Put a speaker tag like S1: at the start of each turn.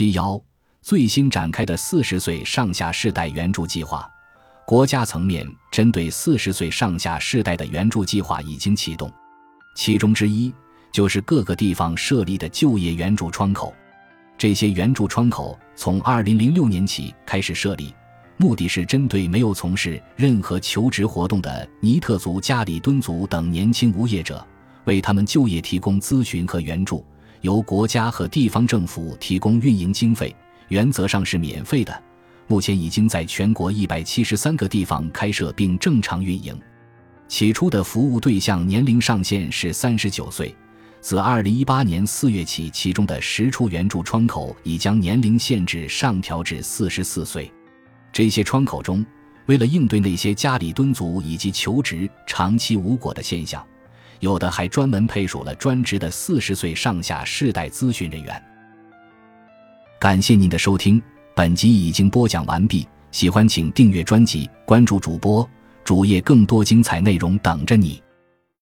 S1: 七幺最新展开的四十岁上下世代援助计划，国家层面针对四十岁上下世代的援助计划已经启动，其中之一就是各个地方设立的就业援助窗口。这些援助窗口从二零零六年起开始设立，目的是针对没有从事任何求职活动的尼特族、加里敦族等年轻无业者，为他们就业提供咨询和援助。由国家和地方政府提供运营经费，原则上是免费的。目前已经在全国一百七十三个地方开设并正常运营。起初的服务对象年龄上限是三十九岁，自二零一八年四月起，其中的十处援助窗口已将年龄限制上调至四十四岁。这些窗口中，为了应对那些家里蹲足以及求职长期无果的现象。有的还专门配属了专职的四十岁上下世代咨询人员。感谢您的收听，本集已经播讲完毕。喜欢请订阅专辑，关注主播主页，更多精彩内容等着你。